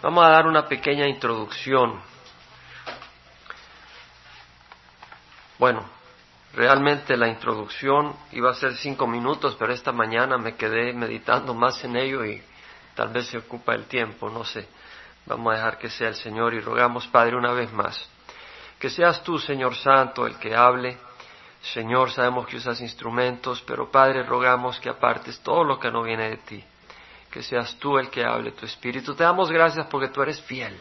Vamos a dar una pequeña introducción. Bueno, realmente la introducción iba a ser cinco minutos, pero esta mañana me quedé meditando más en ello y tal vez se ocupa el tiempo, no sé. Vamos a dejar que sea el Señor y rogamos, Padre, una vez más, que seas tú, Señor Santo, el que hable. Señor, sabemos que usas instrumentos, pero Padre, rogamos que apartes todo lo que no viene de ti que seas tú el que hable, tu Espíritu. Te damos gracias porque tú eres fiel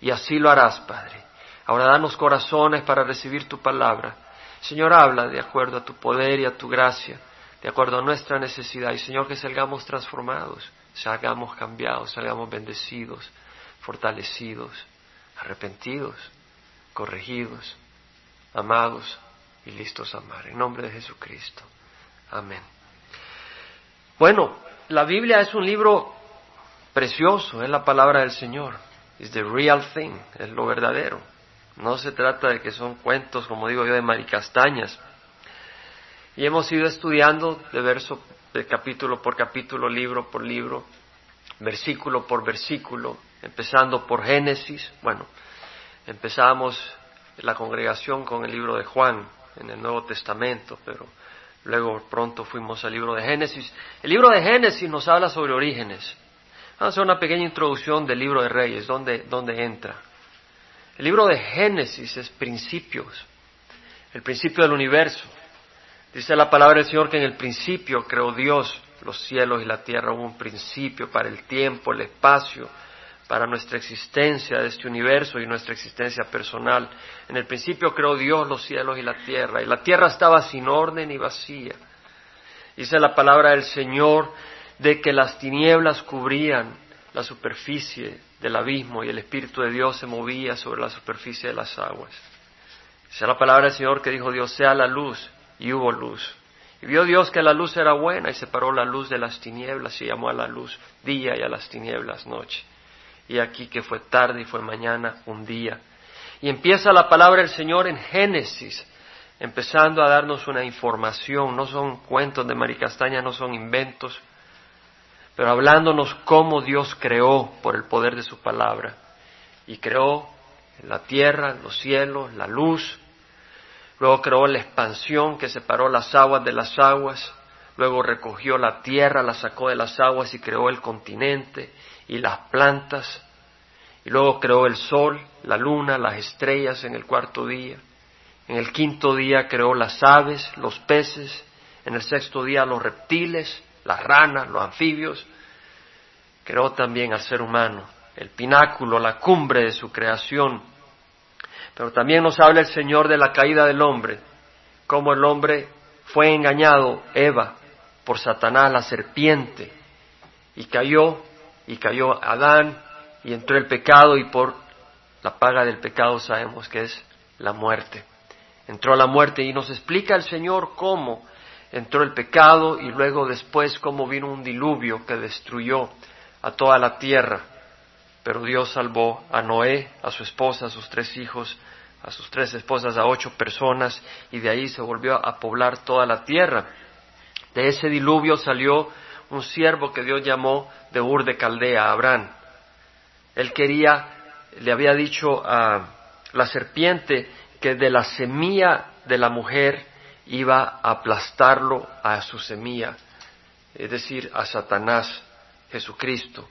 y así lo harás, Padre. Ahora danos corazones para recibir tu palabra. Señor, habla de acuerdo a tu poder y a tu gracia, de acuerdo a nuestra necesidad. Y Señor, que salgamos transformados, salgamos cambiados, salgamos bendecidos, fortalecidos, arrepentidos, corregidos, amados y listos a amar. En nombre de Jesucristo. Amén. Bueno, la Biblia es un libro precioso, es la palabra del Señor. Es the real thing, es lo verdadero. No se trata de que son cuentos, como digo yo, de maricastañas. Y hemos ido estudiando de verso, de capítulo por capítulo, libro por libro, versículo por versículo, empezando por Génesis. Bueno, empezamos la congregación con el libro de Juan en el Nuevo Testamento, pero Luego pronto fuimos al libro de Génesis. El libro de Génesis nos habla sobre orígenes. Vamos a hacer una pequeña introducción del libro de Reyes, ¿dónde, entra? El libro de Génesis es principios, el principio del universo. Dice la palabra del Señor que en el principio creó Dios los cielos y la tierra, hubo un principio para el tiempo, el espacio, para nuestra existencia de este universo y nuestra existencia personal. En el principio creó Dios los cielos y la tierra, y la tierra estaba sin orden y vacía. Dice la palabra del Señor de que las tinieblas cubrían la superficie del abismo y el Espíritu de Dios se movía sobre la superficie de las aguas. Dice la palabra del Señor que dijo Dios sea la luz y hubo luz. Y vio Dios que la luz era buena y separó la luz de las tinieblas y llamó a la luz día y a las tinieblas noche y aquí que fue tarde y fue mañana un día. Y empieza la palabra del Señor en Génesis, empezando a darnos una información, no son cuentos de Maricastaña, no son inventos, pero hablándonos cómo Dios creó por el poder de su palabra. Y creó la tierra, los cielos, la luz, luego creó la expansión que separó las aguas de las aguas, luego recogió la tierra, la sacó de las aguas y creó el continente, y las plantas, y luego creó el sol, la luna, las estrellas en el cuarto día. En el quinto día creó las aves, los peces, en el sexto día los reptiles, las ranas, los anfibios. Creó también al ser humano, el pináculo, la cumbre de su creación. Pero también nos habla el Señor de la caída del hombre, cómo el hombre fue engañado, Eva, por Satanás, la serpiente, y cayó y cayó Adán y entró el pecado y por la paga del pecado sabemos que es la muerte. Entró la muerte y nos explica el Señor cómo entró el pecado y luego después cómo vino un diluvio que destruyó a toda la tierra. Pero Dios salvó a Noé, a su esposa, a sus tres hijos, a sus tres esposas, a ocho personas y de ahí se volvió a poblar toda la tierra. De ese diluvio salió un siervo que Dios llamó de Ur de Caldea, Abraham. Él quería, le había dicho a la serpiente que de la semilla de la mujer iba a aplastarlo a su semilla, es decir, a Satanás, Jesucristo.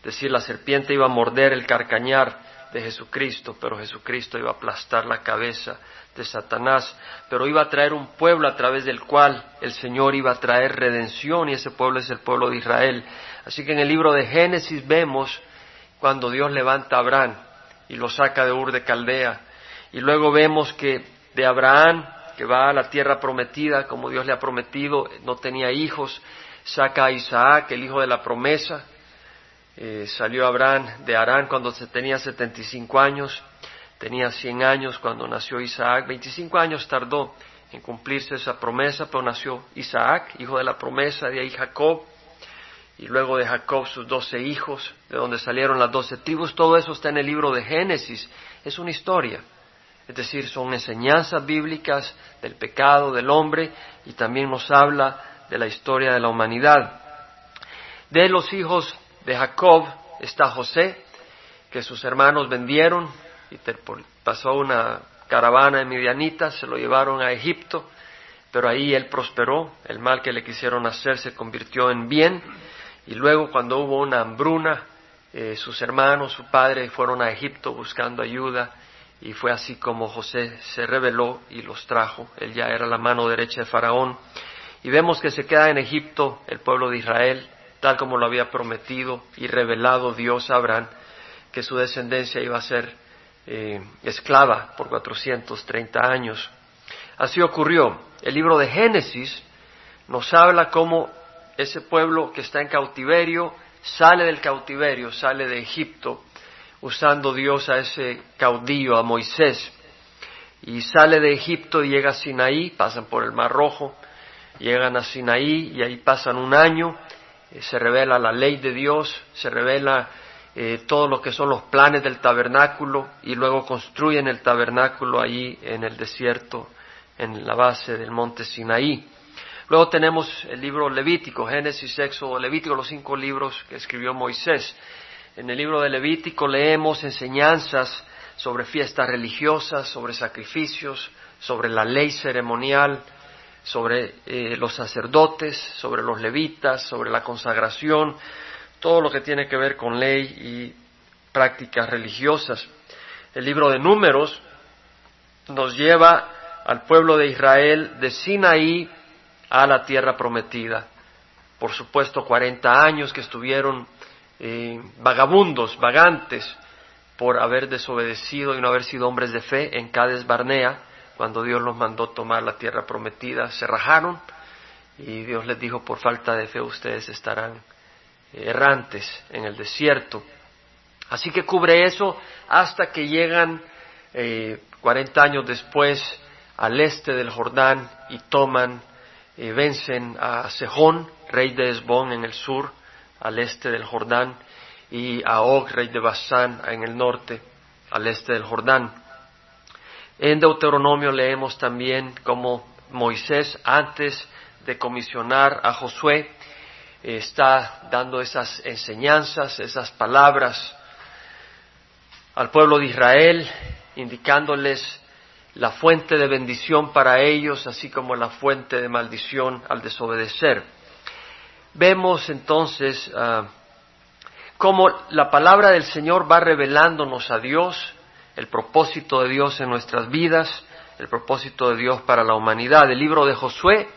Es decir, la serpiente iba a morder el carcañar de Jesucristo, pero Jesucristo iba a aplastar la cabeza de Satanás, pero iba a traer un pueblo a través del cual el Señor iba a traer redención y ese pueblo es el pueblo de Israel. Así que en el libro de Génesis vemos cuando Dios levanta a Abraham y lo saca de Ur de Caldea y luego vemos que de Abraham que va a la tierra prometida como Dios le ha prometido, no tenía hijos, saca a Isaac, el hijo de la promesa, eh, salió Abraham de Arán cuando tenía 75 años, tenía 100 años cuando nació Isaac, 25 años tardó en cumplirse esa promesa, pero nació Isaac, hijo de la promesa, de ahí Jacob, y luego de Jacob sus doce hijos, de donde salieron las doce tribus, todo eso está en el libro de Génesis, es una historia, es decir, son enseñanzas bíblicas del pecado del hombre y también nos habla de la historia de la humanidad. De los hijos de Jacob está José, que sus hermanos vendieron y pasó una caravana de midianitas, se lo llevaron a Egipto, pero ahí él prosperó, el mal que le quisieron hacer se convirtió en bien, y luego cuando hubo una hambruna, eh, sus hermanos, su padre fueron a Egipto buscando ayuda, y fue así como José se rebeló y los trajo, él ya era la mano derecha de Faraón, y vemos que se queda en Egipto el pueblo de Israel, tal como lo había prometido y revelado Dios a Abraham, que su descendencia iba a ser eh, esclava por 430 años. Así ocurrió. El libro de Génesis nos habla cómo ese pueblo que está en cautiverio sale del cautiverio, sale de Egipto, usando Dios a ese caudillo, a Moisés, y sale de Egipto y llega a Sinaí, pasan por el Mar Rojo, llegan a Sinaí y ahí pasan un año, se revela la ley de Dios, se revela eh, todo lo que son los planes del tabernáculo y luego construyen el tabernáculo ahí en el desierto, en la base del monte Sinaí. Luego tenemos el libro Levítico, Génesis, Éxodo, Levítico, los cinco libros que escribió Moisés. En el libro de Levítico leemos enseñanzas sobre fiestas religiosas, sobre sacrificios, sobre la ley ceremonial, sobre eh, los sacerdotes, sobre los levitas, sobre la consagración, todo lo que tiene que ver con ley y prácticas religiosas. El libro de números nos lleva al pueblo de Israel de Sinaí a la tierra prometida. Por supuesto, 40 años que estuvieron eh, vagabundos, vagantes, por haber desobedecido y no haber sido hombres de fe en Cades Barnea, cuando Dios los mandó tomar la tierra prometida, se rajaron y Dios les dijo, por falta de fe ustedes estarán errantes en el desierto. Así que cubre eso hasta que llegan eh, 40 años después al este del Jordán y toman, eh, vencen a Sejón, rey de Esbón en el sur, al este del Jordán, y a Og, rey de Basán, en el norte, al este del Jordán. En Deuteronomio leemos también cómo Moisés, antes de comisionar a Josué, está dando esas enseñanzas, esas palabras al pueblo de Israel, indicándoles la fuente de bendición para ellos, así como la fuente de maldición al desobedecer. Vemos entonces ah, cómo la palabra del Señor va revelándonos a Dios, el propósito de Dios en nuestras vidas, el propósito de Dios para la humanidad. El libro de Josué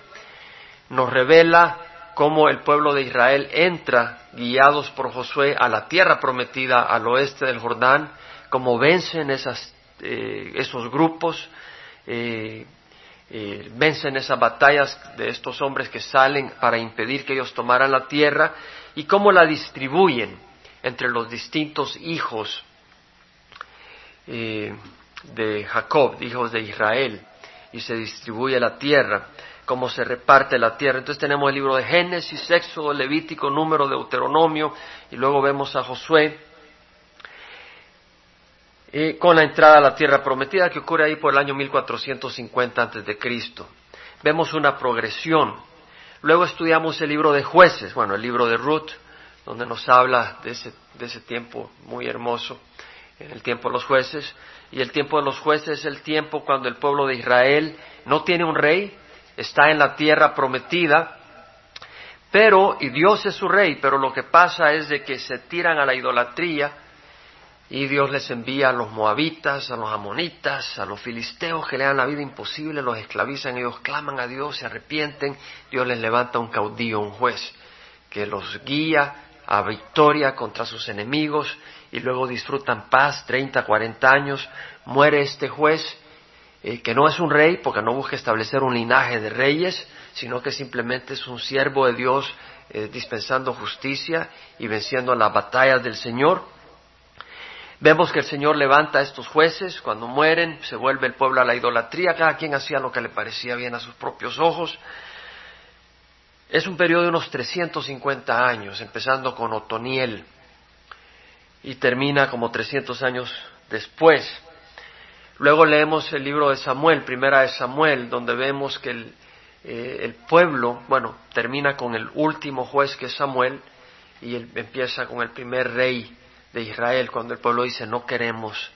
nos revela cómo el pueblo de Israel entra, guiados por Josué, a la tierra prometida al oeste del Jordán, cómo vencen esas, eh, esos grupos, eh, eh, vencen esas batallas de estos hombres que salen para impedir que ellos tomaran la tierra y cómo la distribuyen entre los distintos hijos de Jacob, hijos de Israel, y se distribuye la tierra cómo se reparte la tierra. Entonces tenemos el libro de Génesis, Éxodo, Levítico, Número, Deuteronomio, y luego vemos a Josué eh, con la entrada a la tierra prometida que ocurre ahí por el año 1450 antes de Cristo. Vemos una progresión. Luego estudiamos el libro de jueces, bueno, el libro de Ruth, donde nos habla de ese, de ese tiempo muy hermoso, en el tiempo de los jueces. Y el tiempo de los jueces es el tiempo cuando el pueblo de Israel no tiene un rey, está en la tierra prometida, pero, y Dios es su rey, pero lo que pasa es de que se tiran a la idolatría y Dios les envía a los moabitas, a los amonitas, a los filisteos que le dan la vida imposible, los esclavizan, ellos claman a Dios, se arrepienten, Dios les levanta un caudillo, un juez, que los guía a victoria contra sus enemigos y luego disfrutan paz, 30, 40 años, muere este juez eh, que no es un rey porque no busca establecer un linaje de reyes, sino que simplemente es un siervo de Dios eh, dispensando justicia y venciendo las batallas del Señor. Vemos que el Señor levanta a estos jueces, cuando mueren se vuelve el pueblo a la idolatría, cada quien hacía lo que le parecía bien a sus propios ojos. Es un periodo de unos 350 años, empezando con Otoniel y termina como 300 años después. Luego leemos el libro de Samuel, primera de Samuel, donde vemos que el, eh, el pueblo, bueno, termina con el último juez que es Samuel y empieza con el primer rey de Israel cuando el pueblo dice no queremos,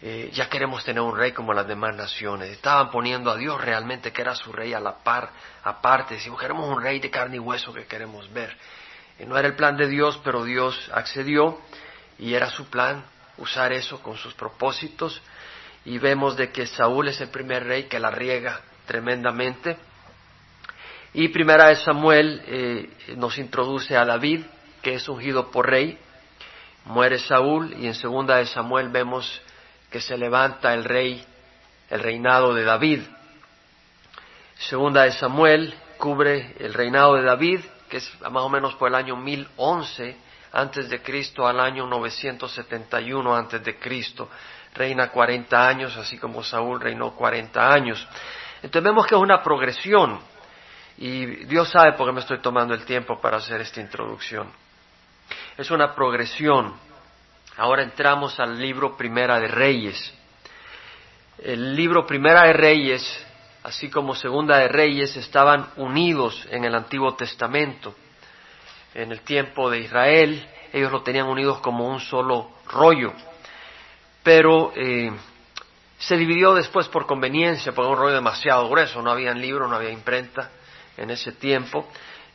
eh, ya queremos tener un rey como las demás naciones. Estaban poniendo a Dios realmente que era su rey a la par, aparte. Decimos, queremos un rey de carne y hueso que queremos ver. Eh, no era el plan de Dios, pero Dios accedió y era su plan usar eso con sus propósitos. Y vemos de que Saúl es el primer rey que la riega tremendamente. Y primera de Samuel eh, nos introduce a David, que es ungido por rey. Muere Saúl y en segunda de Samuel vemos que se levanta el rey, el reinado de David. Segunda de Samuel cubre el reinado de David, que es más o menos por el año 1011 antes de Cristo al año 971 antes de Cristo. Reina 40 años, así como Saúl reinó 40 años. Entonces vemos que es una progresión y Dios sabe por qué me estoy tomando el tiempo para hacer esta introducción. Es una progresión. Ahora entramos al libro Primera de Reyes. El libro Primera de Reyes, así como Segunda de Reyes, estaban unidos en el Antiguo Testamento. En el tiempo de Israel, ellos lo tenían unidos como un solo rollo. Pero eh, se dividió después por conveniencia, por un rollo demasiado grueso, no había libro, no había imprenta en ese tiempo,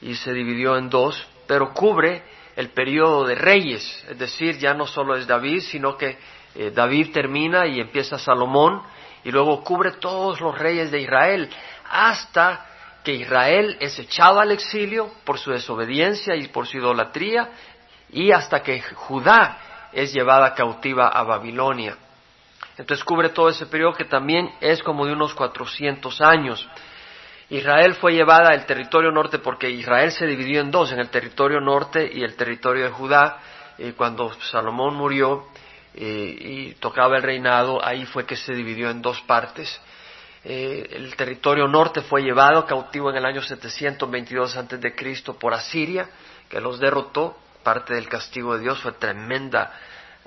y se dividió en dos, pero cubre el periodo de reyes, es decir, ya no solo es David, sino que eh, David termina y empieza Salomón, y luego cubre todos los reyes de Israel, hasta que Israel es echado al exilio por su desobediencia y por su idolatría, y hasta que Judá es llevada cautiva a Babilonia. Entonces cubre todo ese periodo que también es como de unos 400 años. Israel fue llevada al territorio norte porque Israel se dividió en dos, en el territorio norte y el territorio de Judá. y cuando Salomón murió eh, y tocaba el reinado, ahí fue que se dividió en dos partes. Eh, el territorio norte fue llevado cautivo en el año 722 antes de Cristo por Asiria, que los derrotó. Parte del castigo de Dios fue tremenda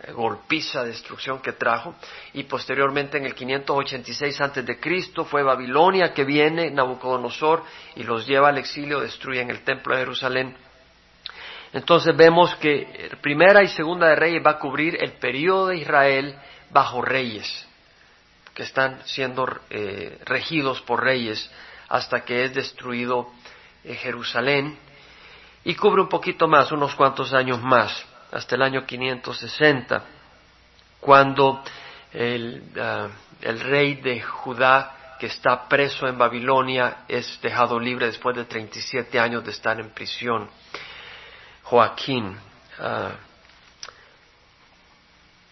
eh, golpiza, destrucción que trajo, y posteriormente en el 586 antes de Cristo fue Babilonia que viene Nabucodonosor y los lleva al exilio, destruyen el templo de Jerusalén. Entonces vemos que primera y segunda de Reyes va a cubrir el periodo de Israel bajo reyes, que están siendo eh, regidos por reyes hasta que es destruido eh, Jerusalén, y cubre un poquito más, unos cuantos años más hasta el año 560, cuando el, ah, el rey de Judá que está preso en Babilonia es dejado libre después de 37 años de estar en prisión. Joaquín. Ah,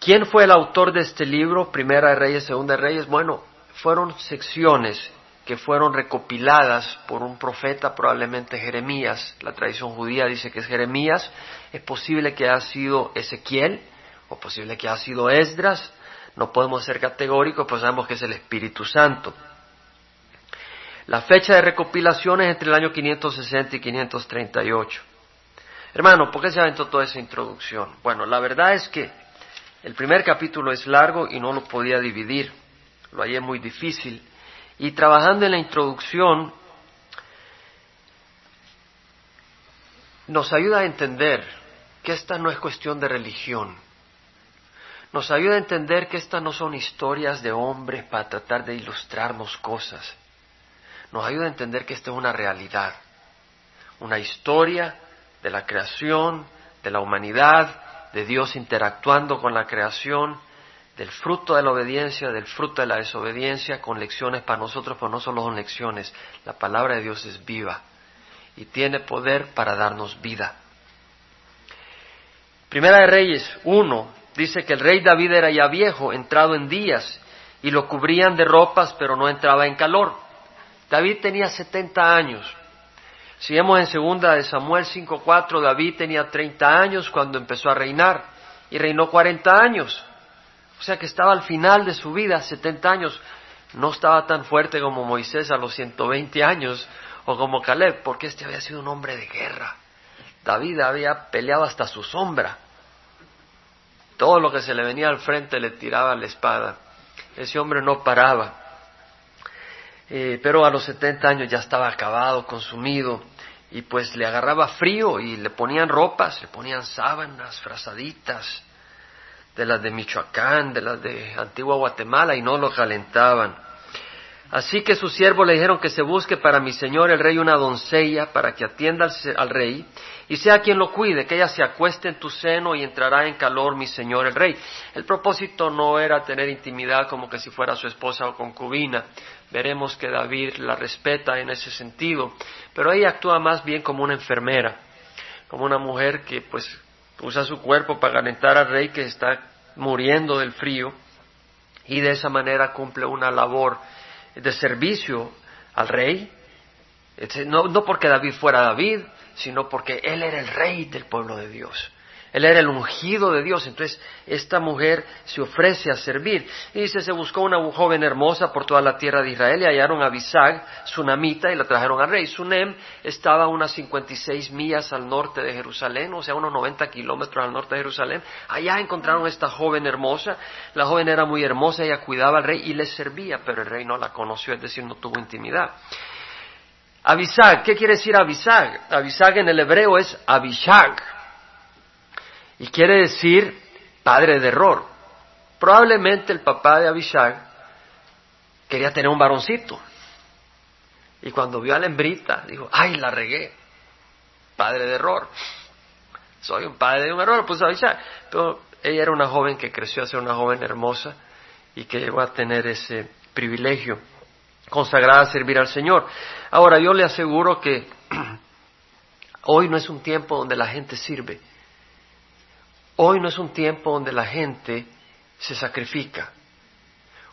¿Quién fue el autor de este libro, Primera de Reyes, Segunda de Reyes? Bueno, fueron secciones que fueron recopiladas por un profeta, probablemente Jeremías. La tradición judía dice que es Jeremías. Es posible que haya sido Ezequiel o posible que haya sido Esdras. No podemos ser categóricos, pues sabemos que es el Espíritu Santo. La fecha de recopilación es entre el año 560 y 538. Hermano, ¿por qué se aventó toda esa introducción? Bueno, la verdad es que el primer capítulo es largo y no lo podía dividir. Lo hallé muy difícil y trabajando en la introducción, nos ayuda a entender que esta no es cuestión de religión. Nos ayuda a entender que estas no son historias de hombres para tratar de ilustrarnos cosas. Nos ayuda a entender que esta es una realidad, una historia de la creación, de la humanidad, de Dios interactuando con la creación del fruto de la obediencia, del fruto de la desobediencia, con lecciones para nosotros, pero no solo son lecciones, la palabra de Dios es viva y tiene poder para darnos vida. Primera de Reyes 1 dice que el rey David era ya viejo, entrado en días, y lo cubrían de ropas, pero no entraba en calor. David tenía 70 años. Si vemos en segunda de Samuel 5:4, David tenía 30 años cuando empezó a reinar y reinó 40 años. O sea que estaba al final de su vida, 70 años. No estaba tan fuerte como Moisés a los 120 años o como Caleb, porque este había sido un hombre de guerra. David había peleado hasta su sombra. Todo lo que se le venía al frente le tiraba la espada. Ese hombre no paraba. Eh, pero a los 70 años ya estaba acabado, consumido, y pues le agarraba frío y le ponían ropas, le ponían sábanas, frazaditas, de las de Michoacán, de las de Antigua Guatemala, y no lo calentaban. Así que sus siervos le dijeron que se busque para mi señor el rey una doncella para que atienda al, rey y sea quien lo cuide, que ella se acueste en tu seno y entrará en calor mi señor el rey. El propósito no era tener intimidad como que si fuera su esposa o concubina. Veremos que David la respeta en ese sentido, pero ella actúa más bien como una enfermera, como una mujer que pues usa su cuerpo para calentar al rey que está muriendo del frío y de esa manera cumple una labor de servicio al rey, no, no porque David fuera David, sino porque él era el rey del pueblo de Dios. Él era el ungido de Dios. Entonces, esta mujer se ofrece a servir. Y dice, se buscó una joven hermosa por toda la tierra de Israel y hallaron a Bisag, Sunamita, y la trajeron al rey. Sunem estaba a unas 56 millas al norte de Jerusalén, o sea, unos 90 kilómetros al norte de Jerusalén. Allá encontraron a esta joven hermosa. La joven era muy hermosa, ella cuidaba al rey y le servía, pero el rey no la conoció, es decir, no tuvo intimidad. Abisag, ¿qué quiere decir Abisag? Abisag en el hebreo es Abishag y quiere decir padre de error. Probablemente el papá de Abishag quería tener un varoncito. Y cuando vio a la hembrita, dijo, ay, la regué. Padre de error. Soy un padre de un error, pues Abishag. Pero ella era una joven que creció a ser una joven hermosa y que llegó a tener ese privilegio consagrada a servir al Señor. Ahora, yo le aseguro que hoy no es un tiempo donde la gente sirve, Hoy no es un tiempo donde la gente se sacrifica.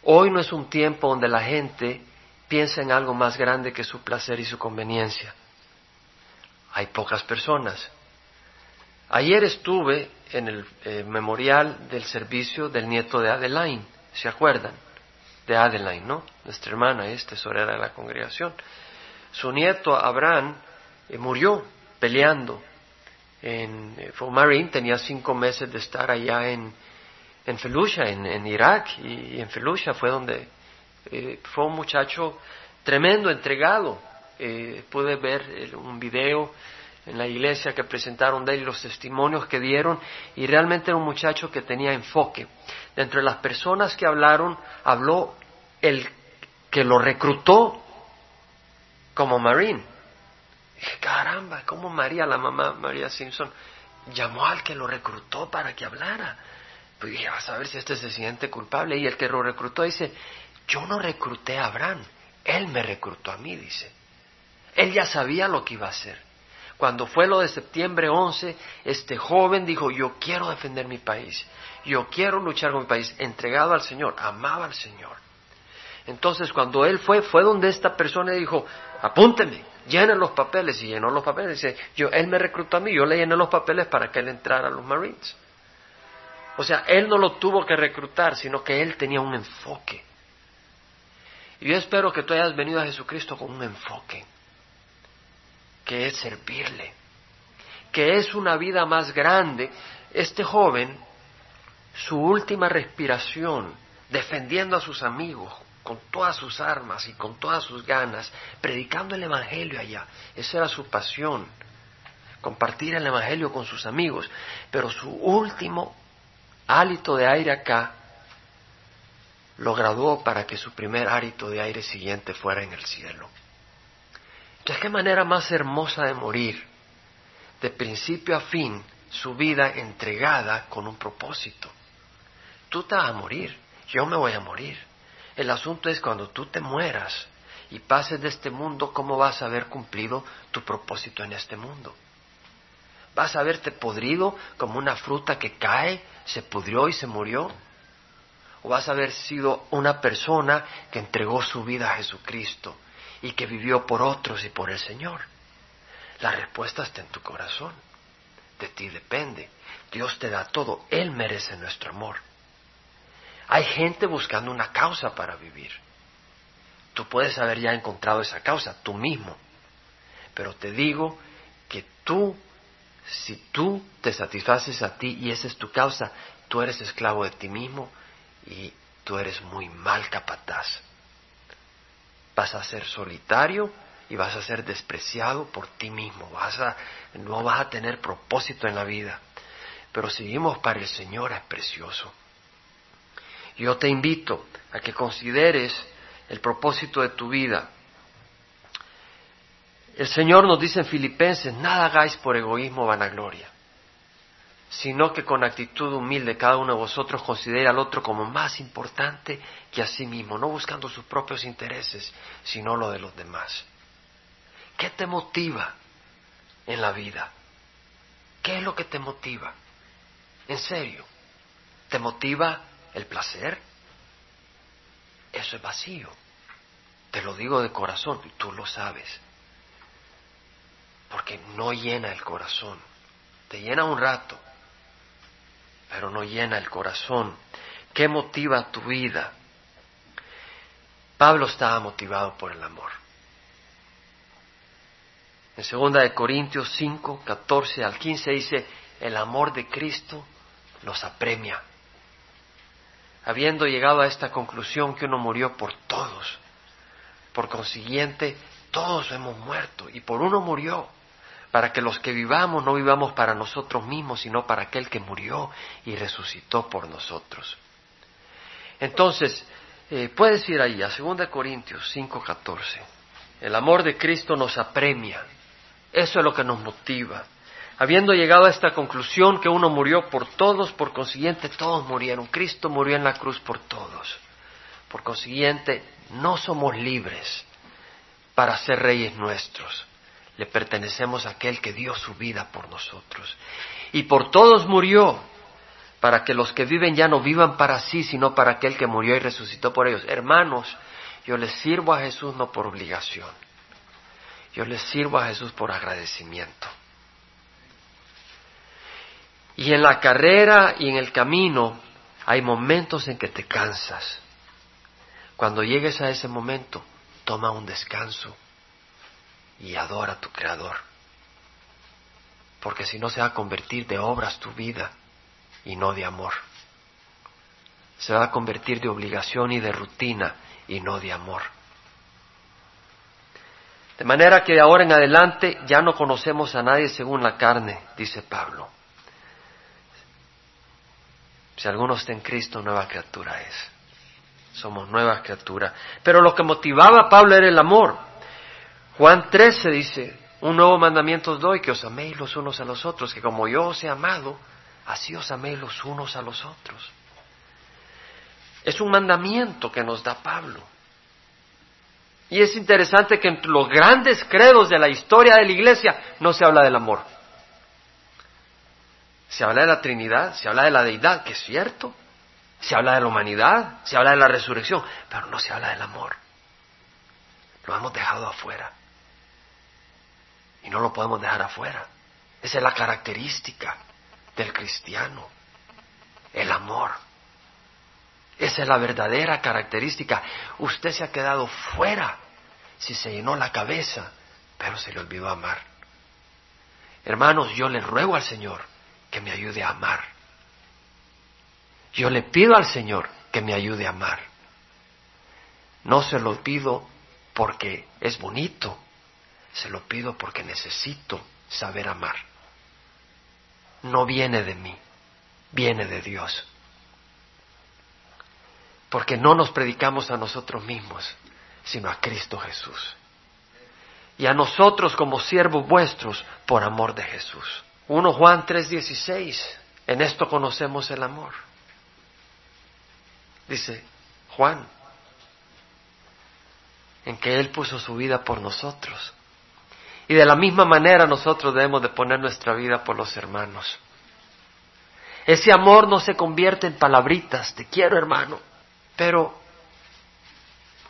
Hoy no es un tiempo donde la gente piensa en algo más grande que su placer y su conveniencia. Hay pocas personas. Ayer estuve en el eh, memorial del servicio del nieto de Adeline, ¿se acuerdan? De Adeline, ¿no? Nuestra hermana es tesorera de la congregación. Su nieto Abraham eh, murió peleando en eh, Marine, tenía cinco meses de estar allá en, en Felusha, en, Irak, y, en Felusha fue donde eh, fue un muchacho tremendo, entregado. Eh, pude ver un video en la iglesia que presentaron de él los testimonios que dieron y realmente era un muchacho que tenía enfoque. De las personas que hablaron, habló el que lo reclutó como Marine caramba, ¿cómo María, la mamá María Simpson, llamó al que lo reclutó para que hablara? Pues dije, vas a ver si este se siente culpable. Y el que lo reclutó dice, yo no recluté a Abraham, él me reclutó a mí, dice. Él ya sabía lo que iba a hacer. Cuando fue lo de septiembre 11, este joven dijo, yo quiero defender mi país, yo quiero luchar con mi país, entregado al Señor, amaba al Señor. Entonces cuando él fue, fue donde esta persona dijo, apúnteme, llenen los papeles y llenó los papeles. Dice, yo, él me reclutó a mí, yo le llené los papeles para que él entrara a los Marines. O sea, él no lo tuvo que reclutar, sino que él tenía un enfoque. Y yo espero que tú hayas venido a Jesucristo con un enfoque, que es servirle, que es una vida más grande. Este joven, su última respiración, defendiendo a sus amigos, con todas sus armas y con todas sus ganas, predicando el Evangelio allá. Esa era su pasión, compartir el Evangelio con sus amigos. Pero su último hálito de aire acá lo graduó para que su primer hálito de aire siguiente fuera en el cielo. Entonces, qué manera más hermosa de morir, de principio a fin, su vida entregada con un propósito. Tú te vas a morir, yo me voy a morir el asunto es cuando tú te mueras y pases de este mundo, ¿cómo vas a haber cumplido tu propósito en este mundo? ¿Vas a haberte podrido como una fruta que cae, se pudrió y se murió? ¿O vas a haber sido una persona que entregó su vida a Jesucristo y que vivió por otros y por el Señor? La respuesta está en tu corazón. De ti depende. Dios te da todo. Él merece nuestro amor. Hay gente buscando una causa para vivir. Tú puedes haber ya encontrado esa causa, tú mismo. Pero te digo que tú, si tú te satisfaces a ti y esa es tu causa, tú eres esclavo de ti mismo y tú eres muy mal capataz. Vas a ser solitario y vas a ser despreciado por ti mismo. Vas a, no vas a tener propósito en la vida. pero si vivimos para el Señor es precioso. Yo te invito a que consideres el propósito de tu vida. El Señor nos dice en Filipenses, nada hagáis por egoísmo o vanagloria, sino que con actitud humilde cada uno de vosotros considere al otro como más importante que a sí mismo, no buscando sus propios intereses, sino lo de los demás. ¿Qué te motiva en la vida? ¿Qué es lo que te motiva? En serio, ¿te motiva el placer? Eso es vacío. Te lo digo de corazón y tú lo sabes. Porque no llena el corazón. Te llena un rato, pero no llena el corazón. ¿Qué motiva tu vida? Pablo estaba motivado por el amor. En segunda de Corintios 5, 14 al 15 dice, el amor de Cristo nos apremia. Habiendo llegado a esta conclusión que uno murió por todos, por consiguiente, todos hemos muerto y por uno murió, para que los que vivamos no vivamos para nosotros mismos, sino para aquel que murió y resucitó por nosotros. Entonces, eh, puedes ir ahí a 2 Corintios 5:14. El amor de Cristo nos apremia. Eso es lo que nos motiva. Habiendo llegado a esta conclusión que uno murió por todos, por consiguiente todos murieron. Cristo murió en la cruz por todos. Por consiguiente, no somos libres para ser reyes nuestros. Le pertenecemos a aquel que dio su vida por nosotros. Y por todos murió, para que los que viven ya no vivan para sí, sino para aquel que murió y resucitó por ellos. Hermanos, yo les sirvo a Jesús no por obligación. Yo les sirvo a Jesús por agradecimiento. Y en la carrera y en el camino hay momentos en que te cansas. Cuando llegues a ese momento, toma un descanso y adora a tu Creador. Porque si no se va a convertir de obras tu vida y no de amor. Se va a convertir de obligación y de rutina y no de amor. De manera que de ahora en adelante ya no conocemos a nadie según la carne, dice Pablo. Si alguno está en Cristo, nueva criatura es. Somos nueva criatura. Pero lo que motivaba a Pablo era el amor. Juan 13 dice, un nuevo mandamiento os doy, que os améis los unos a los otros, que como yo os he amado, así os améis los unos a los otros. Es un mandamiento que nos da Pablo. Y es interesante que entre los grandes credos de la historia de la iglesia no se habla del amor. Se habla de la Trinidad, se habla de la deidad, que es cierto. Se habla de la humanidad, se habla de la resurrección, pero no se habla del amor. Lo hemos dejado afuera. Y no lo podemos dejar afuera. Esa es la característica del cristiano. El amor. Esa es la verdadera característica. Usted se ha quedado fuera si se llenó la cabeza, pero se le olvidó amar. Hermanos, yo le ruego al Señor que me ayude a amar. Yo le pido al Señor que me ayude a amar. No se lo pido porque es bonito, se lo pido porque necesito saber amar. No viene de mí, viene de Dios. Porque no nos predicamos a nosotros mismos, sino a Cristo Jesús. Y a nosotros como siervos vuestros por amor de Jesús. 1 Juan 3:16, en esto conocemos el amor. Dice Juan, en que Él puso su vida por nosotros. Y de la misma manera nosotros debemos de poner nuestra vida por los hermanos. Ese amor no se convierte en palabritas, te quiero hermano, pero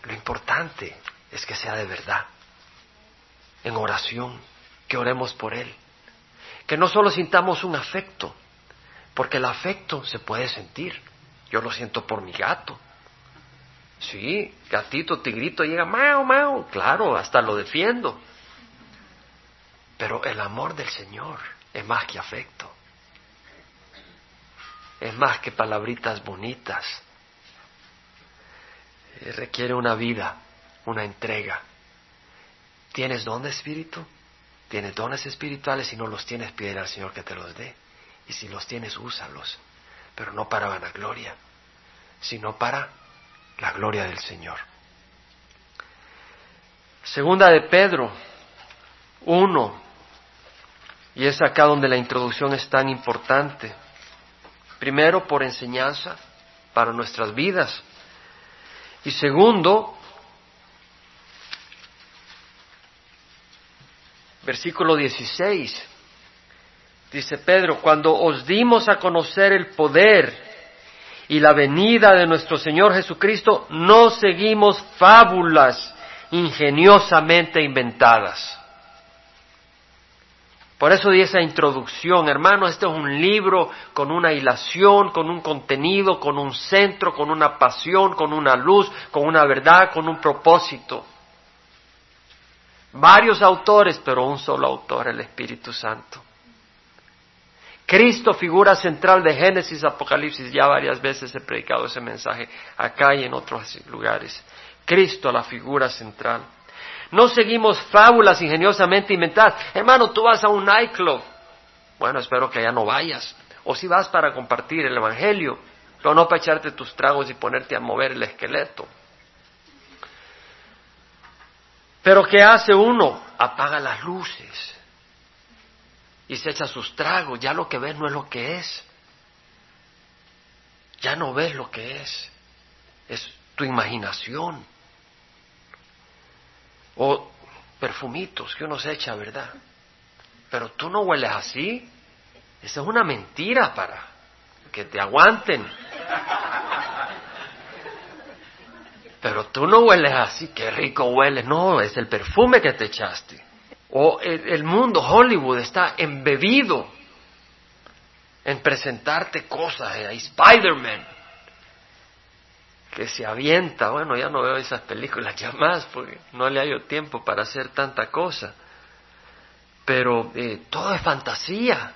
lo importante es que sea de verdad, en oración, que oremos por Él que no solo sintamos un afecto, porque el afecto se puede sentir. Yo lo siento por mi gato. Sí, gatito, tigrito, llega, mao, mao, claro, hasta lo defiendo. Pero el amor del Señor es más que afecto. Es más que palabritas bonitas. Eh, requiere una vida, una entrega. ¿Tienes don de espíritu? Tienes dones espirituales y no los tienes, pide al Señor que te los dé. Y si los tienes, úsalos, pero no para vanagloria, sino para la gloria del Señor. Segunda de Pedro 1, y es acá donde la introducción es tan importante. Primero, por enseñanza para nuestras vidas. Y segundo, versículo 16, dice Pedro, cuando os dimos a conocer el poder y la venida de nuestro Señor Jesucristo, no seguimos fábulas ingeniosamente inventadas. Por eso di esa introducción, hermano, este es un libro con una hilación, con un contenido, con un centro, con una pasión, con una luz, con una verdad, con un propósito. Varios autores, pero un solo autor, el Espíritu Santo. Cristo, figura central de Génesis, Apocalipsis, ya varias veces he predicado ese mensaje acá y en otros lugares. Cristo, la figura central. No seguimos fábulas ingeniosamente inventadas. Hermano, tú vas a un nightclub. Bueno, espero que ya no vayas. O si vas para compartir el Evangelio, pero no para echarte tus tragos y ponerte a mover el esqueleto. Pero ¿qué hace uno? Apaga las luces y se echa sus tragos. Ya lo que ves no es lo que es. Ya no ves lo que es. Es tu imaginación. O perfumitos que uno se echa, ¿verdad? Pero tú no hueles así. Esa es una mentira para que te aguanten. Pero tú no hueles así, qué rico hueles. No, es el perfume que te echaste. O el, mundo, Hollywood, está embebido en presentarte cosas. Hay Spider-Man que se avienta. Bueno, ya no veo esas películas ya más porque no le hallo tiempo para hacer tanta cosa. Pero eh, todo es fantasía.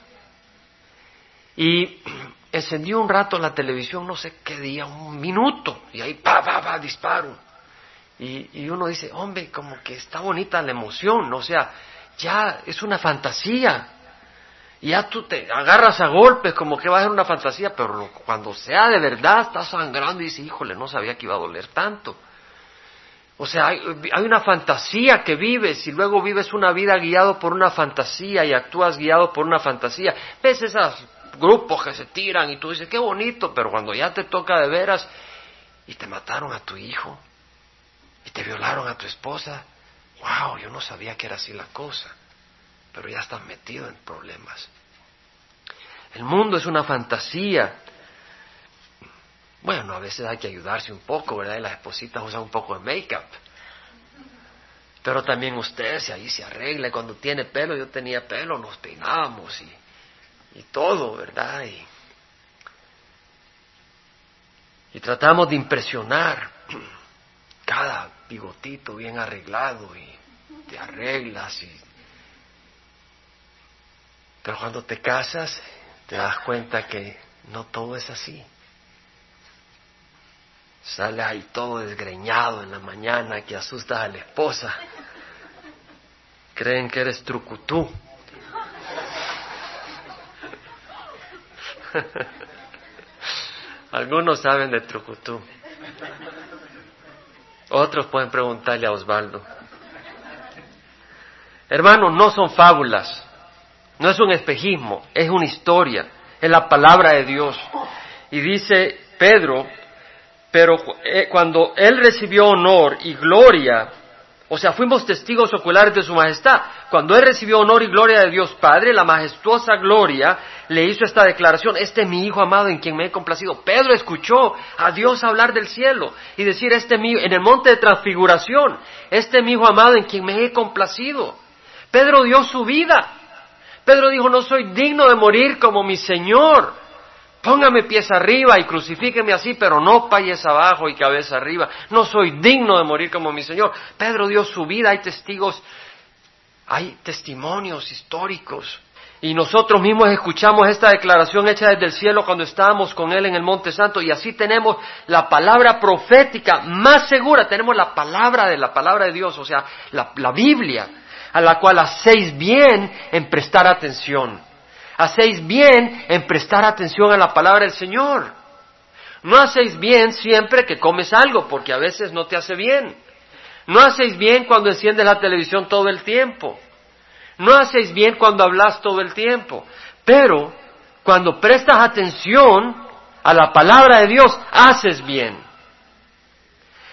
Y encendí un rato la televisión, no sé qué día, un minuto, y ahí pa, pa, pa, disparo. Y, y uno dice, hombre, como que está bonita la emoción, o sea, ya es una fantasía. Ya tú te agarras a golpes como que va a ser una fantasía, pero cuando sea de verdad, estás sangrando y dices, híjole, no sabía que iba a doler tanto. O sea, hay, hay, una fantasía que vives y luego vives una vida guiado por una fantasía y actúas guiado por una fantasía. Ves esos grupos que se tiran y tú dices, qué bonito, pero cuando ya te toca de veras y te mataron a tu hijo y te violaron a tu esposa, wow, yo no sabía que era así la cosa, pero ya estás metido en problemas. El mundo es una fantasía. Bueno, a veces hay que ayudarse un poco, ¿verdad? Y las espositas usan un poco de make-up. Pero también usted, si ahí se arregla, cuando tiene pelo, yo tenía pelo, nos peinábamos y y todo, ¿verdad? Y, y tratamos de impresionar cada bigotito bien arreglado y te arreglas y pero cuando te casas te das cuenta que no todo es así. Sale ahí todo desgreñado en la mañana que asustas a la esposa. Creen que eres trucutú. Algunos saben de Trucutú. Otros pueden preguntarle a Osvaldo. Hermano, no son fábulas, no es un espejismo, es una historia, es la palabra de Dios. Y dice Pedro, pero eh, cuando él recibió honor y gloria o sea, fuimos testigos oculares de su majestad. Cuando él recibió honor y gloria de Dios Padre, la majestuosa gloria le hizo esta declaración, este es mi Hijo amado en quien me he complacido. Pedro escuchó a Dios hablar del cielo y decir, este es mi, en el monte de transfiguración, este es mi Hijo amado en quien me he complacido. Pedro dio su vida. Pedro dijo, no soy digno de morir como mi Señor. Póngame pies arriba y crucifíqueme así, pero no pies abajo y cabeza arriba. No soy digno de morir como mi Señor. Pedro dio su vida, hay testigos, hay testimonios históricos. Y nosotros mismos escuchamos esta declaración hecha desde el cielo cuando estábamos con Él en el Monte Santo y así tenemos la palabra profética más segura, tenemos la palabra de la palabra de Dios, o sea, la, la Biblia, a la cual hacéis bien en prestar atención Hacéis bien en prestar atención a la palabra del Señor. No hacéis bien siempre que comes algo, porque a veces no te hace bien. No hacéis bien cuando enciendes la televisión todo el tiempo. No hacéis bien cuando hablas todo el tiempo. Pero cuando prestas atención a la palabra de Dios, haces bien.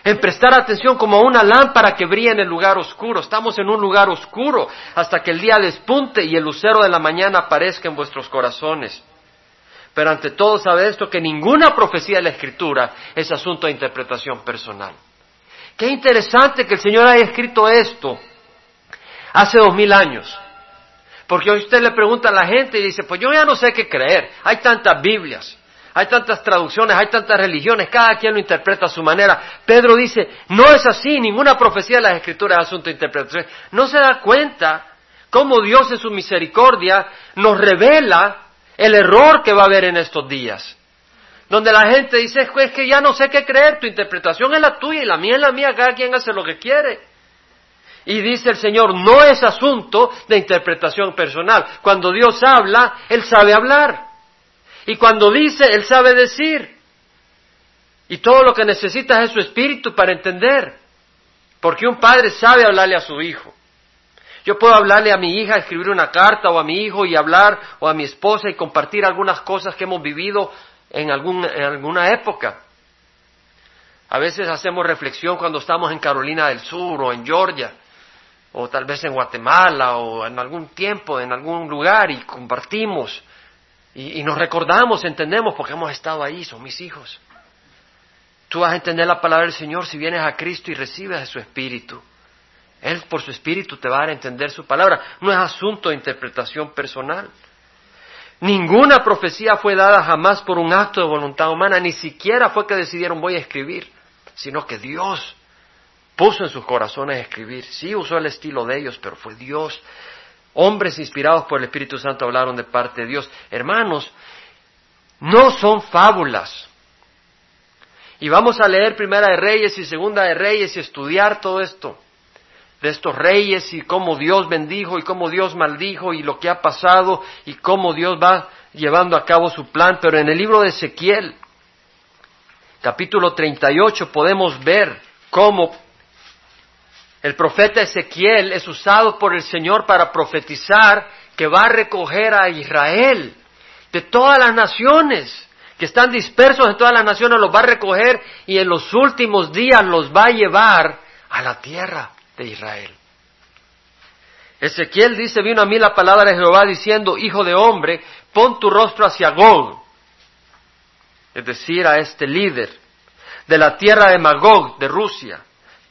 En prestar atención como una lámpara que brilla en el lugar oscuro. Estamos en un lugar oscuro hasta que el día despunte y el lucero de la mañana aparezca en vuestros corazones. Pero ante todo sabe esto que ninguna profecía de la Escritura es asunto de interpretación personal. Qué interesante que el Señor haya escrito esto hace dos mil años. Porque hoy usted le pregunta a la gente y dice, pues yo ya no sé qué creer. Hay tantas Biblias, hay tantas traducciones, hay tantas religiones, cada quien lo interpreta a su manera. Pedro dice, no es así, ninguna profecía de las Escrituras es asunto de interpretación. No se da cuenta cómo Dios en su misericordia nos revela el error que va a haber en estos días. Donde la gente dice, es que ya no sé qué creer, tu interpretación es la tuya y la mía es la mía, cada quien hace lo que quiere. Y dice el Señor, no es asunto de interpretación personal. Cuando Dios habla, Él sabe hablar. Y cuando dice, Él sabe decir. Y todo lo que necesita es su espíritu para entender. Porque un padre sabe hablarle a su hijo. Yo puedo hablarle a mi hija, escribir una carta o a mi hijo y hablar, o a mi esposa y compartir algunas cosas que hemos vivido en, en alguna época. A veces hacemos reflexión cuando estamos en Carolina del Sur o en Georgia, o tal vez en Guatemala o en algún tiempo, en algún lugar y compartimos y, nos recordamos, entendemos porque hemos estado ahí, son mis hijos. Tú vas a entender la palabra del Señor si vienes a Cristo y recibes de su Espíritu. Él por su Espíritu te va a dar a entender su palabra. No es asunto de interpretación personal. Ninguna profecía fue dada jamás por un acto de voluntad humana, ni siquiera fue que decidieron voy a escribir, sino que Dios puso en sus corazones escribir. Sí usó el estilo de ellos, pero fue Dios. Hombres inspirados por el Espíritu Santo hablaron de parte de Dios. Hermanos, no son fábulas. Y vamos a leer Primera de Reyes y Segunda de Reyes y estudiar todo esto de estos reyes y cómo Dios bendijo y cómo Dios maldijo y lo que ha pasado y cómo Dios va llevando a cabo su plan. Pero en el libro de Ezequiel, capítulo 38, podemos ver cómo el profeta Ezequiel es usado por el Señor para profetizar que va a recoger a Israel de todas las naciones que están dispersos en todas las naciones, los va a recoger y en los últimos días los va a llevar a la tierra de Israel. Ezequiel dice, vino a mí la palabra de Jehová diciendo, hijo de hombre, pon tu rostro hacia Gog, es decir, a este líder de la tierra de Magog, de Rusia,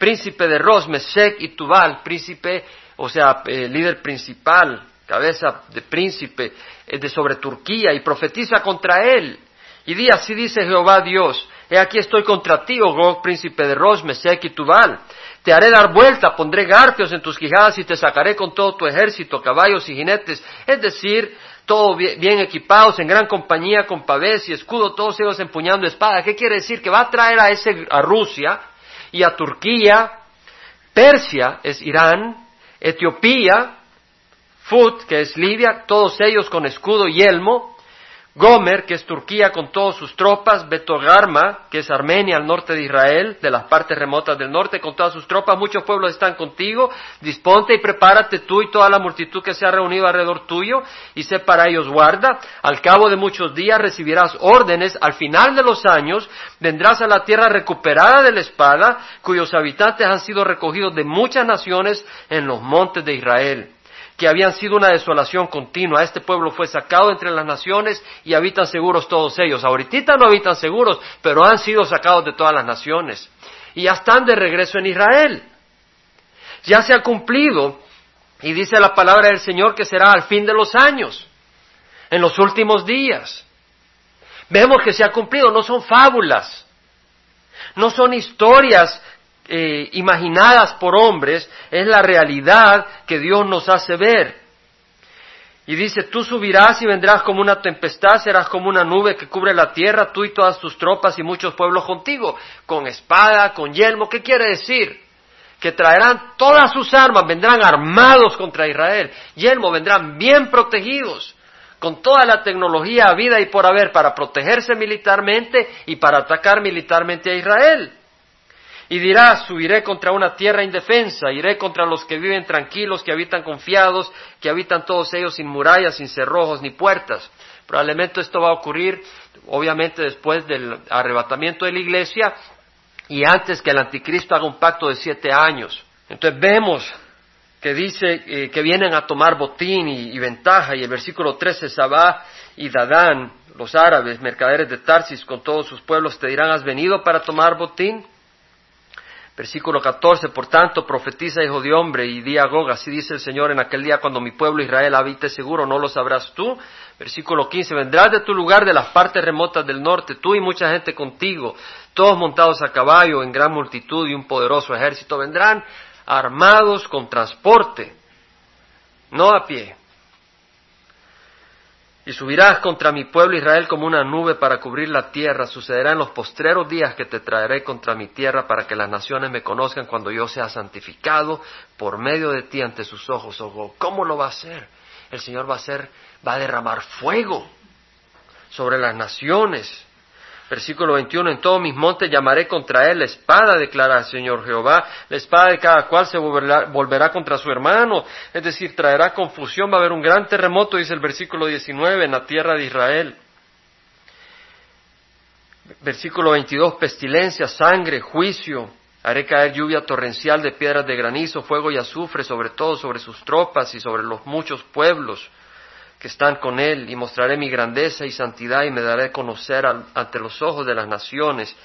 príncipe de Ros, Mesec y Tubal, príncipe, o sea, eh, líder principal, cabeza de príncipe eh, de sobre Turquía, y profetiza contra él. Y di así dice Jehová Dios, he aquí estoy contra ti, oh Gog, príncipe de Ros, Mesec y Tubal, te haré dar vuelta, pondré garfios en tus quijadas y te sacaré con todo tu ejército, caballos y jinetes, es decir, todos bien, equipados, en gran compañía, con pavés y escudo, todos ellos empuñando espada. ¿Qué quiere decir? Que va a traer a, ese, a Rusia y a Turquía, Persia es Irán, Etiopía, Fut, que es Libia, todos ellos con escudo y yelmo, Gomer, que es Turquía con todas sus tropas, Betogarma, que es Armenia al norte de Israel, de las partes remotas del norte, con todas sus tropas, muchos pueblos están contigo, disponte y prepárate tú y toda la multitud que se ha reunido alrededor tuyo, y sé para ellos guarda, al cabo de muchos días recibirás órdenes, al final de los años vendrás a la tierra recuperada de la espada, cuyos habitantes han sido recogidos de muchas naciones en los montes de Israel que habían sido una desolación continua. Este pueblo fue sacado entre las naciones y habitan seguros todos ellos. Ahorita no habitan seguros, pero han sido sacados de todas las naciones. Y ya están de regreso en Israel. Ya se ha cumplido. Y dice la palabra del Señor que será al fin de los años, en los últimos días. Vemos que se ha cumplido, no son fábulas, no son historias eh, imaginadas por hombres, es la realidad que Dios nos hace ver. Y dice, tú subirás y vendrás como una tempestad, serás como una nube que cubre la tierra, tú y todas tus tropas y muchos pueblos contigo, con espada, con yelmo. ¿Qué quiere decir? Que traerán todas sus armas, vendrán armados contra Israel. Yelmo, vendrán bien protegidos con toda la tecnología a vida y por haber para protegerse militarmente y para atacar militarmente a Israel. Y dirá, subiré contra una tierra indefensa, iré contra los que viven tranquilos, que habitan confiados, que habitan todos ellos sin murallas, sin cerrojos ni puertas. Probablemente esto va a ocurrir, obviamente, después del arrebatamiento de la iglesia y antes que el anticristo haga un pacto de siete años. Entonces vemos que dice eh, que vienen a tomar botín y, ventaja, y el versículo 13, Sabá y Dadán, los árabes, mercaderes de Tarsis con todos sus pueblos, te dirán, ¿has venido para tomar botín? Versículo 14, por tanto, profetiza, hijo de hombre, y di a Gog, así dice el Señor, en aquel día cuando mi pueblo Israel habite seguro, no lo sabrás tú. Versículo 15, vendrás de tu lugar de las partes remotas del norte, tú y mucha gente contigo, todos montados a caballo en gran multitud y un poderoso ejército, vendrán armados con transporte, no a pie. Y subirás contra mi pueblo Israel como una nube para cubrir la tierra. Sucederá en los postreros días que te traeré contra mi tierra para que las naciones me conozcan cuando yo sea santificado por medio de ti ante sus ojos. Oh, ¿Cómo lo va a hacer? El Señor va a hacer, va a derramar fuego sobre las naciones Versículo 21, en todos mis montes llamaré contra él la espada, declara el Señor Jehová, la espada de cada cual se volverá, contra su hermano, es decir, traerá confusión, va a haber un gran terremoto, dice el versículo 19, en la tierra de Israel. Versículo 22, pestilencia, sangre, juicio, haré caer lluvia torrencial de piedras de granizo, fuego y azufre, sobre todo sobre sus tropas y sobre los muchos pueblos que están con Él, y mostraré mi grandeza y santidad y me daré a conocer ante los ojos de las naciones,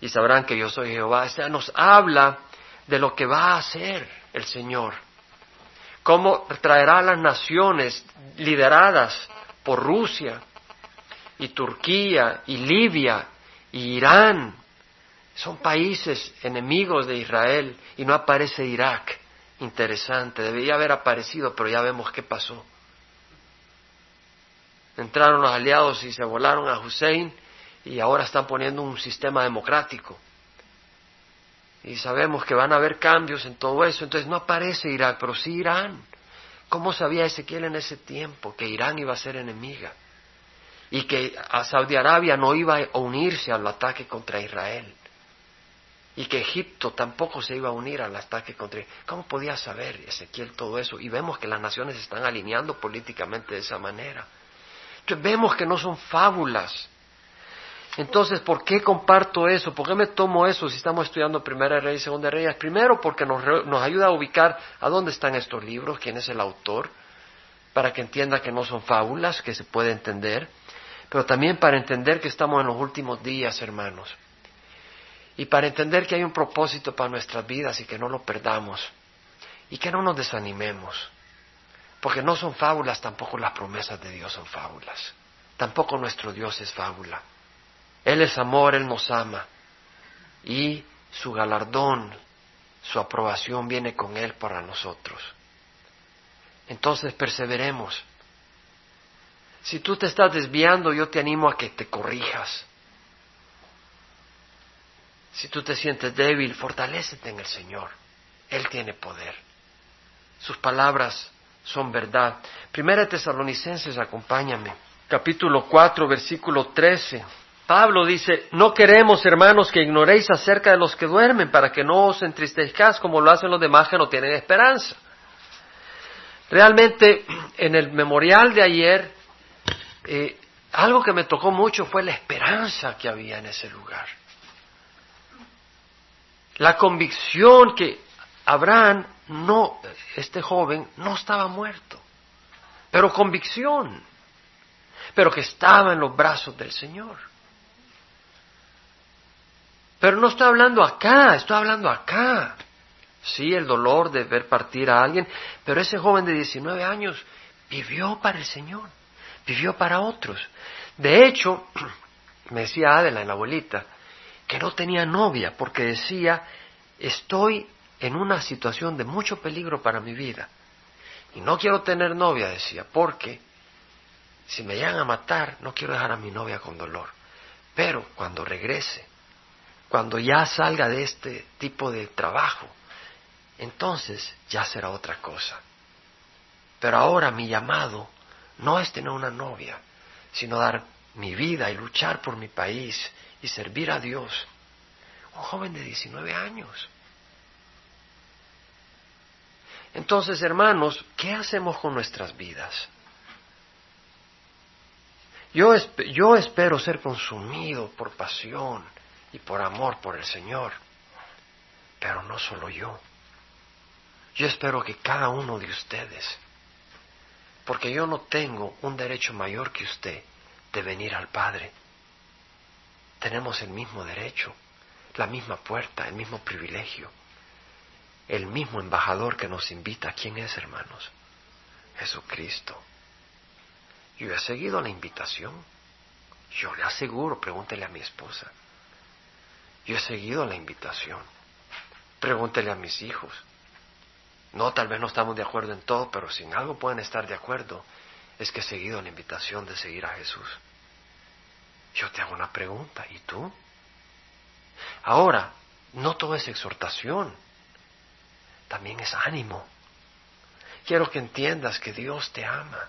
y sabrán que yo soy Jehová. O sea, nos habla de lo que va a hacer el Señor, cómo traerá a las naciones lideradas por Rusia y Turquía y Libia y Irán. Son países enemigos de Israel y no aparece Irak. Interesante, debería haber aparecido, pero ya vemos qué pasó entraron los aliados y se volaron a Hussein y ahora están poniendo un sistema democrático. Y sabemos que van a haber cambios en todo eso. Entonces no aparece Irak, pero sí Irán. ¿Cómo sabía Ezequiel en ese tiempo que Irán iba a ser enemiga? Y que a Saudi Arabia no iba a unirse al ataque contra Israel. Y que Egipto tampoco se iba a unir al ataque contra Israel. ¿Cómo podía saber Ezequiel todo eso? Y vemos que las naciones se están alineando políticamente de esa manera vemos que no son fábulas. Entonces, ¿por qué comparto eso? ¿Por qué me tomo eso si estamos estudiando Primera Reyes y Segunda Reyes? Primero, porque nos, nos ayuda a ubicar a dónde están estos libros, quién es el autor, para que entienda que no son fábulas, que se puede entender, pero también para entender que estamos en los últimos días, hermanos, y para entender que hay un propósito para nuestras vidas y que no lo perdamos, y que no nos desanimemos. Porque no son fábulas, tampoco las promesas de Dios son fábulas. Tampoco nuestro Dios es fábula. Él es amor, Él nos ama. Y su galardón, su aprobación viene con Él para nosotros. Entonces perseveremos. Si tú te estás desviando, yo te animo a que te corrijas. Si tú te sientes débil, fortalécete en el Señor. Él tiene poder. Sus palabras son verdad. Primera Tesalonicenses, acompáñame. Capítulo 4, versículo 13. Pablo dice, no queremos, hermanos, que ignoréis acerca de los que duermen, para que no os entristezcáis como lo hacen los demás que no tienen esperanza. Realmente, en el memorial de ayer, eh, algo que me tocó mucho fue la esperanza que había en ese lugar. La convicción que Abraham no, este joven no estaba muerto, pero convicción, pero que estaba en los brazos del Señor. Pero no estoy hablando acá, estoy hablando acá. Sí, el dolor de ver partir a alguien, pero ese joven de 19 años vivió para el Señor, vivió para otros. De hecho, me decía Adela, la abuelita, que no tenía novia porque decía, estoy en una situación de mucho peligro para mi vida. Y no quiero tener novia, decía, porque si me llegan a matar, no quiero dejar a mi novia con dolor. Pero cuando regrese, cuando ya salga de este tipo de trabajo, entonces ya será otra cosa. Pero ahora mi llamado no es tener una novia, sino dar mi vida y luchar por mi país y servir a Dios. Un joven de 19 años. Entonces, hermanos, ¿qué hacemos con nuestras vidas? Yo, yo espero ser consumido por pasión y por amor por el Señor, pero no solo yo. Yo espero que cada uno de ustedes, porque yo no tengo un derecho mayor que usted de venir al Padre. Tenemos el mismo derecho, la misma puerta, el mismo privilegio, el mismo embajador que nos invita. ¿Quién es, hermanos? Jesucristo. Yo he seguido la invitación. Yo le aseguro, pregúntele a mi esposa. Yo he seguido la invitación. Pregúntele a mis hijos. No, tal vez no estamos de acuerdo en todo, pero si en algo pueden estar de acuerdo, es que he seguido la invitación de seguir a Jesús. Yo te hago una pregunta, ¿y tú? Ahora, no todo es exhortación, también es ánimo. Quiero que entiendas que Dios te ama.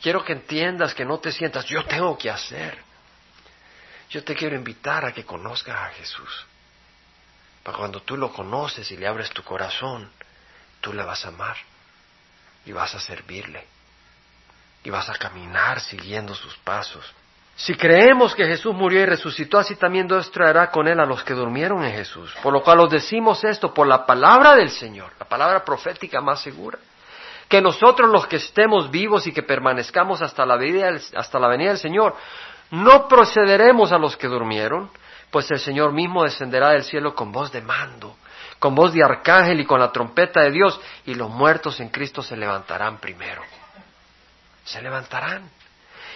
Quiero que entiendas que no te sientas, yo tengo que hacer. Yo te quiero invitar a que conozcas a Jesús. Para cuando tú lo conoces y le abres tu corazón, tú le vas a amar y vas a servirle y vas a caminar siguiendo sus pasos. Si creemos que Jesús murió y resucitó, así también Dios traerá con él a los que durmieron en Jesús. Por lo cual os decimos esto por la palabra del Señor, la palabra profética más segura. Que nosotros los que estemos vivos y que permanezcamos hasta la, hasta la venida del Señor, no procederemos a los que durmieron, pues el Señor mismo descenderá del cielo con voz de mando, con voz de arcángel y con la trompeta de Dios, y los muertos en Cristo se levantarán primero. Se levantarán.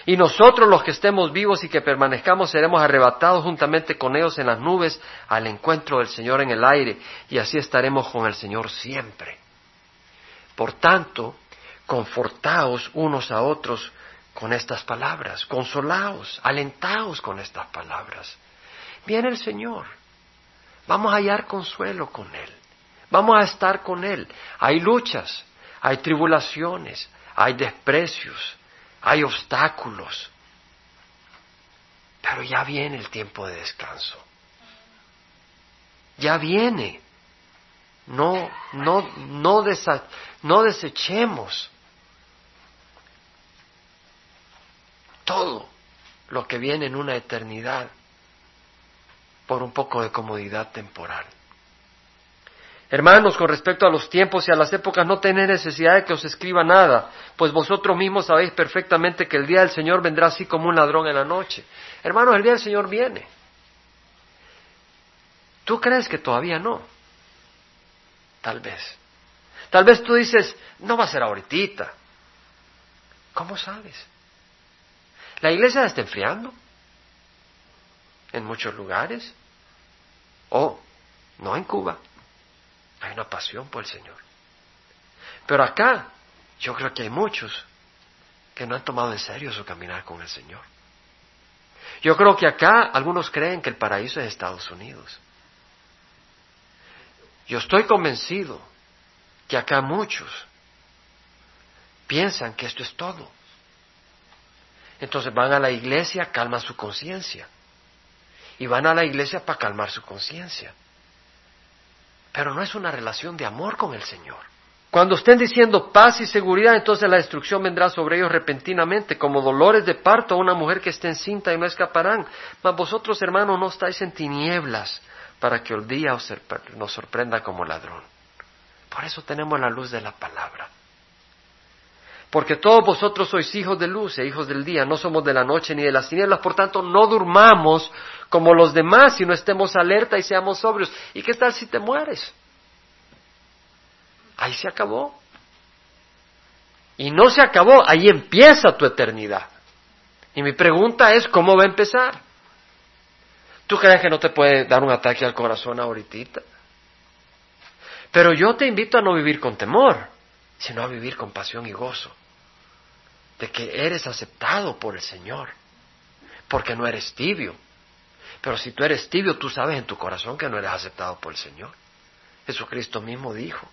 Y nosotros los que estemos vivos y que permanezcamos seremos arrebatados juntamente con ellos en las nubes al encuentro del Señor en el aire y así estaremos con el Señor siempre. Por tanto, confortaos unos a otros con estas palabras, consolaos, alentaos con estas palabras. Viene el Señor, vamos a hallar consuelo con Él, vamos a estar con Él. Hay luchas, hay tribulaciones, hay desprecios, hay obstáculos. Pero ya viene el tiempo de descanso. Ya viene. No, no, no, no desechemos todo lo que viene en una eternidad por un poco de comodidad temporal. Hermanos, con respecto a los tiempos y a las épocas, no tenéis necesidad de que os escriba nada, pues vosotros mismos sabéis perfectamente que el día del Señor vendrá así como un ladrón en la noche. Hermanos, el día del Señor viene. ¿Tú crees que todavía no? Tal vez. Tal vez tú dices, no va a ser ahorita. ¿Cómo sabes? La iglesia está enfriando en muchos lugares. O no en Cuba. Hay una pasión por el Señor. Pero acá yo creo que hay muchos que no han tomado en serio su caminar con el Señor. Yo creo que acá algunos creen que el paraíso es Estados Unidos. Yo estoy convencido que acá muchos piensan que esto es todo. Entonces van a la iglesia, calman su conciencia. Y van a la iglesia para calmar su conciencia. Pero no es una relación de amor con el Señor. Cuando estén diciendo paz y seguridad, entonces la destrucción vendrá sobre ellos repentinamente, como dolores de parto a una mujer que esté encinta y no escaparán. Mas vosotros, hermanos, no estáis en tinieblas para que el día nos sorprenda como ladrón. Por eso tenemos la luz de la palabra. Porque todos vosotros sois hijos de luz e hijos del día, no somos de la noche ni de las tinieblas, por tanto no durmamos como los demás, sino estemos alerta y seamos sobrios. ¿Y qué tal si te mueres? Ahí se acabó. Y no se acabó, ahí empieza tu eternidad. Y mi pregunta es, ¿cómo va a empezar? ¿Tú crees que no te puede dar un ataque al corazón ahorita? Pero yo te invito a no vivir con temor sino a vivir con pasión y gozo de que eres aceptado por el Señor, porque no eres tibio. Pero si tú eres tibio, tú sabes en tu corazón que no eres aceptado por el Señor. Jesucristo mismo dijo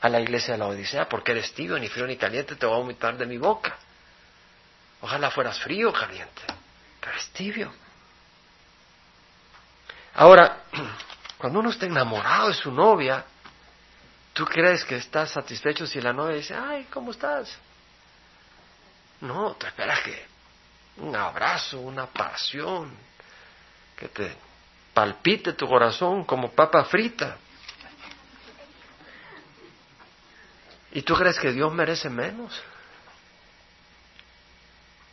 a la iglesia de la Odisea, porque eres tibio, ni frío ni caliente, te voy a vomitar de mi boca. Ojalá fueras frío o caliente, pero es tibio. Ahora, cuando uno está enamorado de su novia, ¿tú crees que estás satisfecho si la novia dice, ay, ¿cómo estás? No, tú esperas que un abrazo, una pasión, que te palpite tu corazón como papa frita. ¿Y tú crees que Dios merece menos?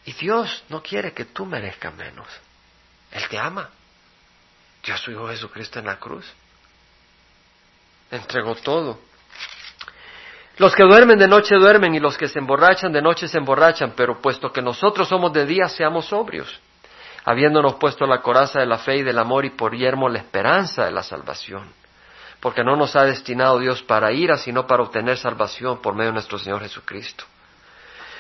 Y Dios no quiere que tú merezcas menos. Él te ama. Dio a su Hijo Jesucristo en la cruz. Entregó todo. Los que duermen de noche duermen y los que se emborrachan de noche se emborrachan, pero puesto que nosotros somos de día, seamos sobrios, habiéndonos puesto la coraza de la fe y del amor y por yermo la esperanza de la salvación. Porque no nos ha destinado Dios para ira, sino para obtener salvación por medio de nuestro Señor Jesucristo,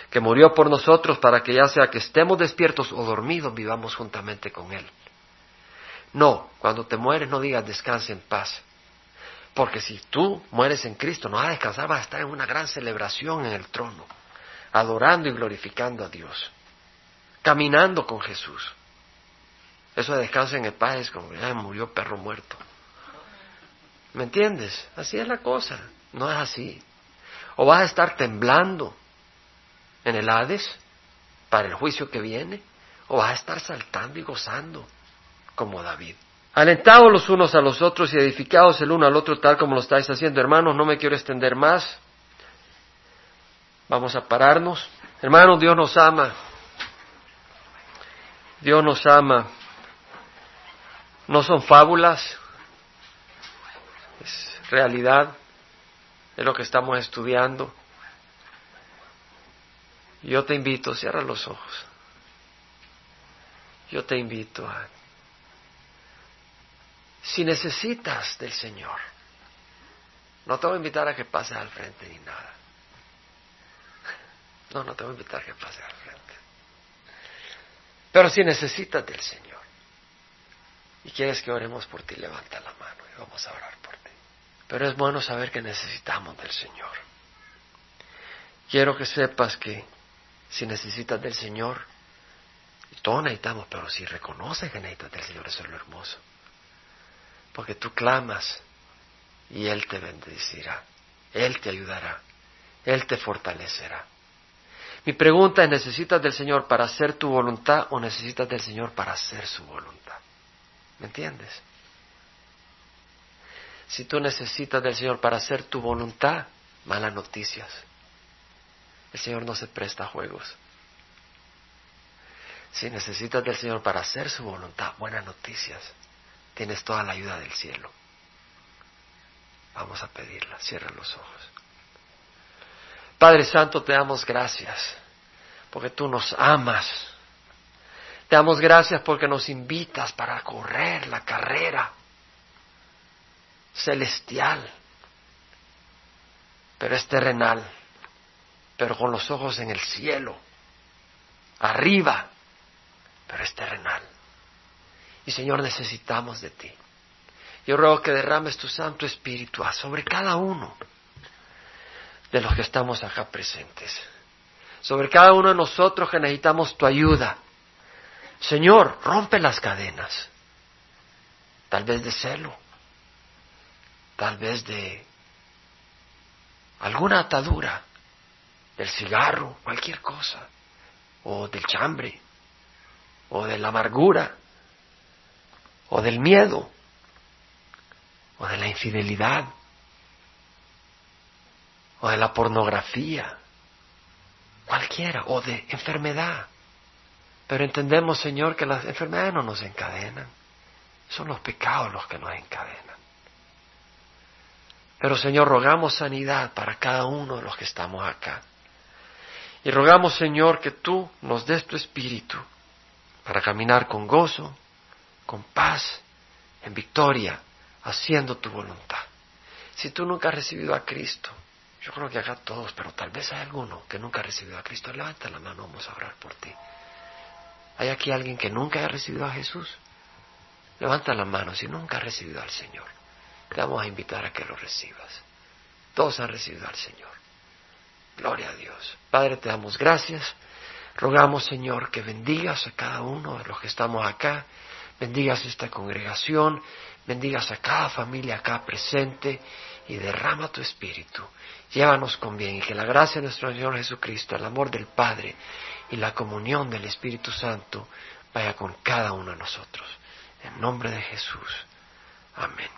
que murió por nosotros para que ya sea que estemos despiertos o dormidos, vivamos juntamente con Él. No, cuando te mueres no digas descanse en paz, porque si tú mueres en Cristo, no vas a descansar, vas a estar en una gran celebración en el trono, adorando y glorificando a Dios, caminando con Jesús. Eso de descanso en el paz es como, ya murió perro muerto. ¿Me entiendes? Así es la cosa, no es así. O vas a estar temblando en el Hades para el juicio que viene, o vas a estar saltando y gozando como David. Alentados los unos a los otros y edificados el uno al otro tal como lo estáis haciendo. Hermanos, no me quiero extender más. Vamos a pararnos. Hermanos, Dios nos ama. Dios nos ama. No son fábulas. Es realidad. Es lo que estamos estudiando. Yo te invito, cierra los ojos. Yo te invito a si necesitas del Señor, no te voy a invitar a que pases al frente ni nada. No, no te voy a invitar a que pases al frente. Pero si necesitas del Señor y quieres que oremos por ti, levanta la mano y vamos a orar por ti. Pero es bueno saber que necesitamos del Señor. Quiero que sepas que si necesitas del Señor, todos necesitamos, pero si reconoces que necesitas del Señor, eso es lo hermoso porque tú clamas y Él te bendecirá, Él te ayudará, Él te fortalecerá. Mi pregunta es, ¿necesitas del Señor para hacer tu voluntad o necesitas del Señor para hacer su voluntad? ¿Me entiendes? Si tú necesitas del Señor para hacer tu voluntad, malas noticias. El Señor no se presta a juegos. Si necesitas del Señor para hacer su voluntad, buenas noticias tienes toda la ayuda del cielo. Vamos a pedirla, cierra los ojos. Padre Santo, te damos gracias porque tú nos amas. Te damos gracias porque nos invitas para correr la carrera celestial, pero es terrenal, pero con los ojos en el cielo, arriba, pero es terrenal. Y Señor, necesitamos de ti. Yo ruego que derrames tu Santo Espíritu sobre cada uno de los que estamos acá presentes. Sobre cada uno de nosotros que necesitamos tu ayuda. Señor, rompe las cadenas. Tal vez de celo. Tal vez de alguna atadura. Del cigarro, cualquier cosa. O del chambre. O de la amargura o del miedo, o de la infidelidad, o de la pornografía, cualquiera, o de enfermedad. Pero entendemos, Señor, que las enfermedades no nos encadenan, son los pecados los que nos encadenan. Pero, Señor, rogamos sanidad para cada uno de los que estamos acá. Y rogamos, Señor, que tú nos des tu espíritu para caminar con gozo, con paz, en victoria, haciendo tu voluntad. Si tú nunca has recibido a Cristo, yo creo que acá todos, pero tal vez hay alguno que nunca ha recibido a Cristo, levanta la mano, vamos a orar por ti. ¿Hay aquí alguien que nunca ha recibido a Jesús? Levanta la mano si nunca ha recibido al Señor. Te vamos a invitar a que lo recibas. Todos han recibido al Señor. Gloria a Dios. Padre, te damos gracias Rogamos, Señor, que bendigas a cada uno de los que estamos acá, bendigas esta congregación, bendigas a cada familia acá presente y derrama tu espíritu. Llévanos con bien y que la gracia de nuestro Señor Jesucristo, el amor del Padre y la comunión del Espíritu Santo vaya con cada uno de nosotros. En nombre de Jesús. Amén.